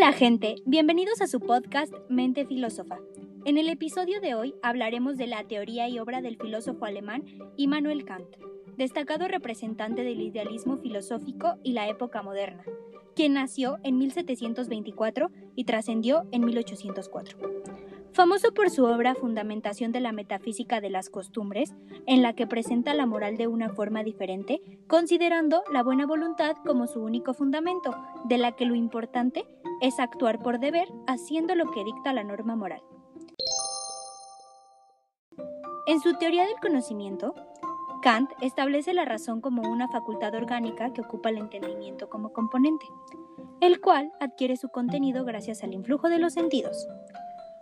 Hola gente, bienvenidos a su podcast Mente Filósofa. En el episodio de hoy hablaremos de la teoría y obra del filósofo alemán Immanuel Kant, destacado representante del idealismo filosófico y la época moderna, quien nació en 1724 y trascendió en 1804. Famoso por su obra Fundamentación de la Metafísica de las Costumbres, en la que presenta la moral de una forma diferente, considerando la buena voluntad como su único fundamento, de la que lo importante es actuar por deber haciendo lo que dicta la norma moral. En su teoría del conocimiento, Kant establece la razón como una facultad orgánica que ocupa el entendimiento como componente, el cual adquiere su contenido gracias al influjo de los sentidos.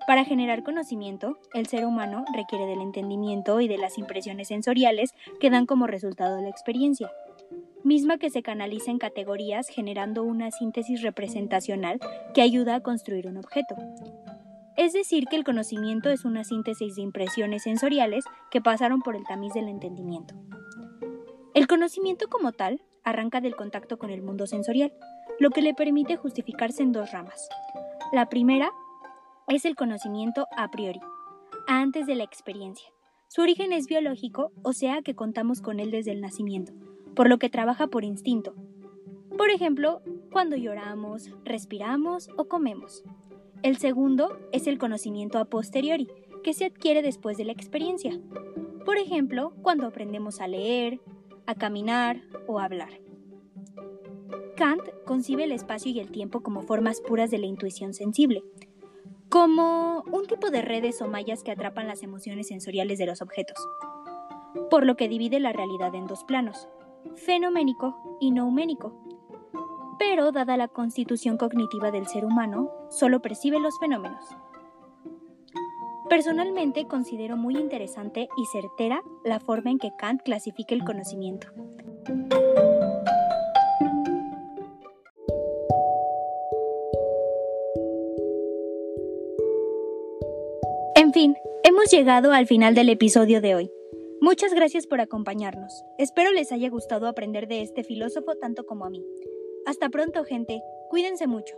Para generar conocimiento, el ser humano requiere del entendimiento y de las impresiones sensoriales que dan como resultado la experiencia, misma que se canaliza en categorías generando una síntesis representacional que ayuda a construir un objeto. Es decir, que el conocimiento es una síntesis de impresiones sensoriales que pasaron por el tamiz del entendimiento. El conocimiento como tal arranca del contacto con el mundo sensorial, lo que le permite justificarse en dos ramas. La primera es el conocimiento a priori, antes de la experiencia. Su origen es biológico, o sea que contamos con él desde el nacimiento, por lo que trabaja por instinto. Por ejemplo, cuando lloramos, respiramos o comemos. El segundo es el conocimiento a posteriori, que se adquiere después de la experiencia. Por ejemplo, cuando aprendemos a leer, a caminar o a hablar. Kant concibe el espacio y el tiempo como formas puras de la intuición sensible, como un tipo de redes o mallas que atrapan las emociones sensoriales de los objetos, por lo que divide la realidad en dos planos, fenoménico y nouménico. Pero, dada la constitución cognitiva del ser humano, solo percibe los fenómenos. Personalmente considero muy interesante y certera la forma en que Kant clasifica el conocimiento. En fin, hemos llegado al final del episodio de hoy. Muchas gracias por acompañarnos. Espero les haya gustado aprender de este filósofo tanto como a mí. Hasta pronto, gente. Cuídense mucho.